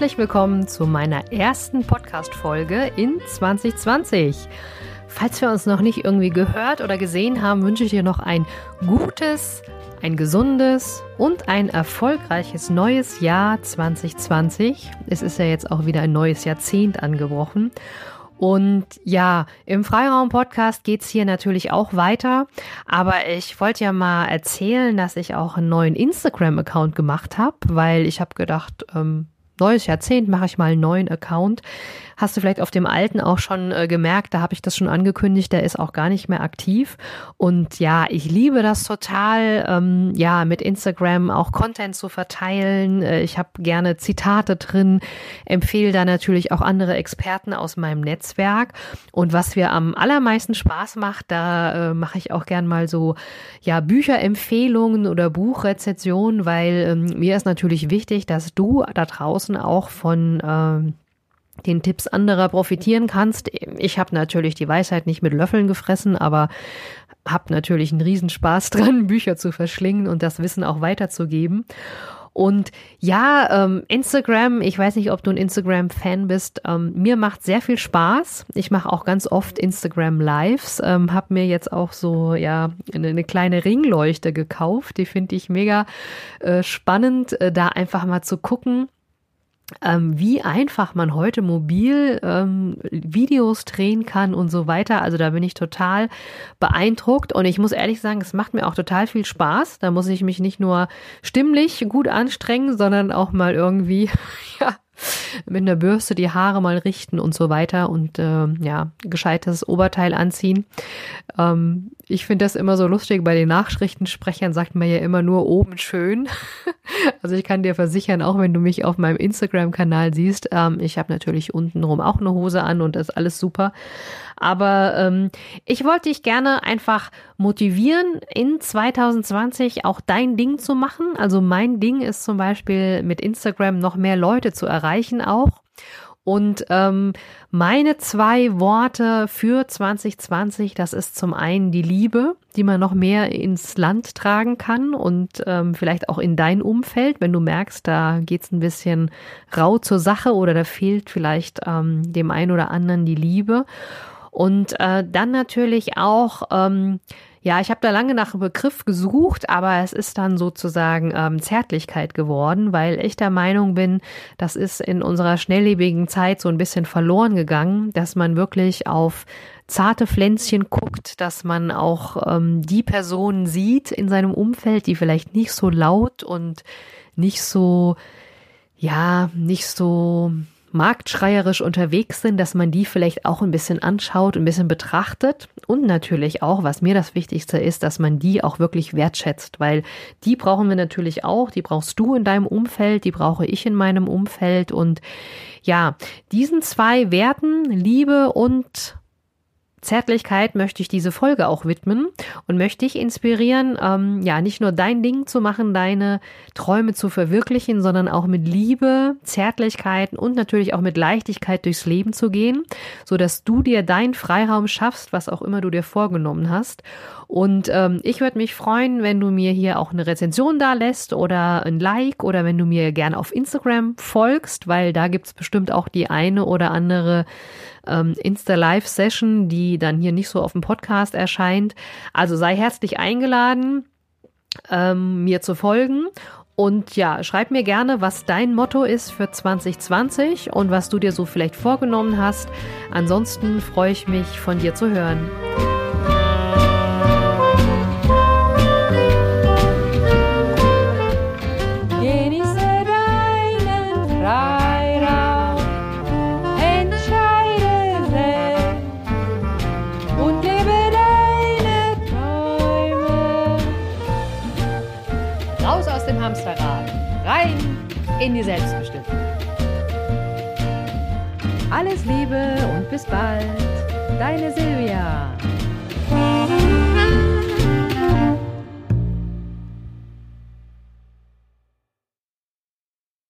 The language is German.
Herzlich willkommen zu meiner ersten Podcast-Folge in 2020. Falls wir uns noch nicht irgendwie gehört oder gesehen haben, wünsche ich dir noch ein gutes, ein gesundes und ein erfolgreiches neues Jahr 2020. Es ist ja jetzt auch wieder ein neues Jahrzehnt angebrochen. Und ja, im Freiraum-Podcast geht's hier natürlich auch weiter. Aber ich wollte ja mal erzählen, dass ich auch einen neuen Instagram-Account gemacht habe, weil ich habe gedacht, ähm, neues Jahrzehnt mache ich mal einen neuen Account. Hast du vielleicht auf dem alten auch schon äh, gemerkt, da habe ich das schon angekündigt, der ist auch gar nicht mehr aktiv. Und ja, ich liebe das total, ähm, ja, mit Instagram auch Content zu verteilen. Äh, ich habe gerne Zitate drin, empfehle da natürlich auch andere Experten aus meinem Netzwerk. Und was mir am allermeisten Spaß macht, da äh, mache ich auch gern mal so, ja, Bücherempfehlungen oder Buchrezensionen, weil ähm, mir ist natürlich wichtig, dass du da draußen auch von ähm, den Tipps anderer profitieren kannst. Ich habe natürlich die Weisheit nicht mit Löffeln gefressen, aber habe natürlich einen Riesenspaß dran, Bücher zu verschlingen und das Wissen auch weiterzugeben. Und ja, ähm, Instagram, ich weiß nicht, ob du ein Instagram-Fan bist, ähm, mir macht sehr viel Spaß. Ich mache auch ganz oft Instagram Lives, ähm, habe mir jetzt auch so ja eine, eine kleine Ringleuchte gekauft. Die finde ich mega äh, spannend, äh, da einfach mal zu gucken ähm, wie einfach man heute mobil ähm, Videos drehen kann und so weiter. Also da bin ich total beeindruckt und ich muss ehrlich sagen, es macht mir auch total viel Spaß. Da muss ich mich nicht nur stimmlich gut anstrengen, sondern auch mal irgendwie, ja, mit einer Bürste die Haare mal richten und so weiter und äh, ja, gescheites Oberteil anziehen. Ähm, ich finde das immer so lustig, bei den Nachrichtensprechern sagt man ja immer nur oben schön. also ich kann dir versichern, auch wenn du mich auf meinem Instagram-Kanal siehst, ähm, ich habe natürlich untenrum auch eine Hose an und das ist alles super. Aber ähm, ich wollte dich gerne einfach motivieren, in 2020 auch dein Ding zu machen. Also mein Ding ist zum Beispiel mit Instagram noch mehr Leute zu erreichen auch. Und ähm, meine zwei Worte für 2020, das ist zum einen die Liebe, die man noch mehr ins Land tragen kann und ähm, vielleicht auch in dein Umfeld, wenn du merkst, da geht's ein bisschen rau zur Sache oder da fehlt vielleicht ähm, dem einen oder anderen die Liebe. Und äh, dann natürlich auch, ähm, ja, ich habe da lange nach einem Begriff gesucht, aber es ist dann sozusagen ähm, Zärtlichkeit geworden, weil ich der Meinung bin, das ist in unserer schnelllebigen Zeit so ein bisschen verloren gegangen, dass man wirklich auf zarte Pflänzchen guckt, dass man auch ähm, die Personen sieht in seinem Umfeld, die vielleicht nicht so laut und nicht so, ja, nicht so marktschreierisch unterwegs sind, dass man die vielleicht auch ein bisschen anschaut, ein bisschen betrachtet. Und natürlich auch, was mir das Wichtigste ist, dass man die auch wirklich wertschätzt, weil die brauchen wir natürlich auch, die brauchst du in deinem Umfeld, die brauche ich in meinem Umfeld. Und ja, diesen zwei Werten, Liebe und Zärtlichkeit möchte ich diese Folge auch widmen und möchte dich inspirieren, ähm, ja, nicht nur dein Ding zu machen, deine Träume zu verwirklichen, sondern auch mit Liebe, Zärtlichkeit und natürlich auch mit Leichtigkeit durchs Leben zu gehen, so dass du dir deinen Freiraum schaffst, was auch immer du dir vorgenommen hast. Und ähm, ich würde mich freuen, wenn du mir hier auch eine Rezension da lässt oder ein Like oder wenn du mir gerne auf Instagram folgst, weil da gibt's bestimmt auch die eine oder andere ähm, Insta-Live-Session, die dann hier nicht so auf dem Podcast erscheint. Also sei herzlich eingeladen, ähm, mir zu folgen. Und ja, schreib mir gerne, was dein Motto ist für 2020 und was du dir so vielleicht vorgenommen hast. Ansonsten freue ich mich, von dir zu hören. Hamsterrad. rein in die Selbstbestimmung. Alles Liebe und bis bald, deine Silvia.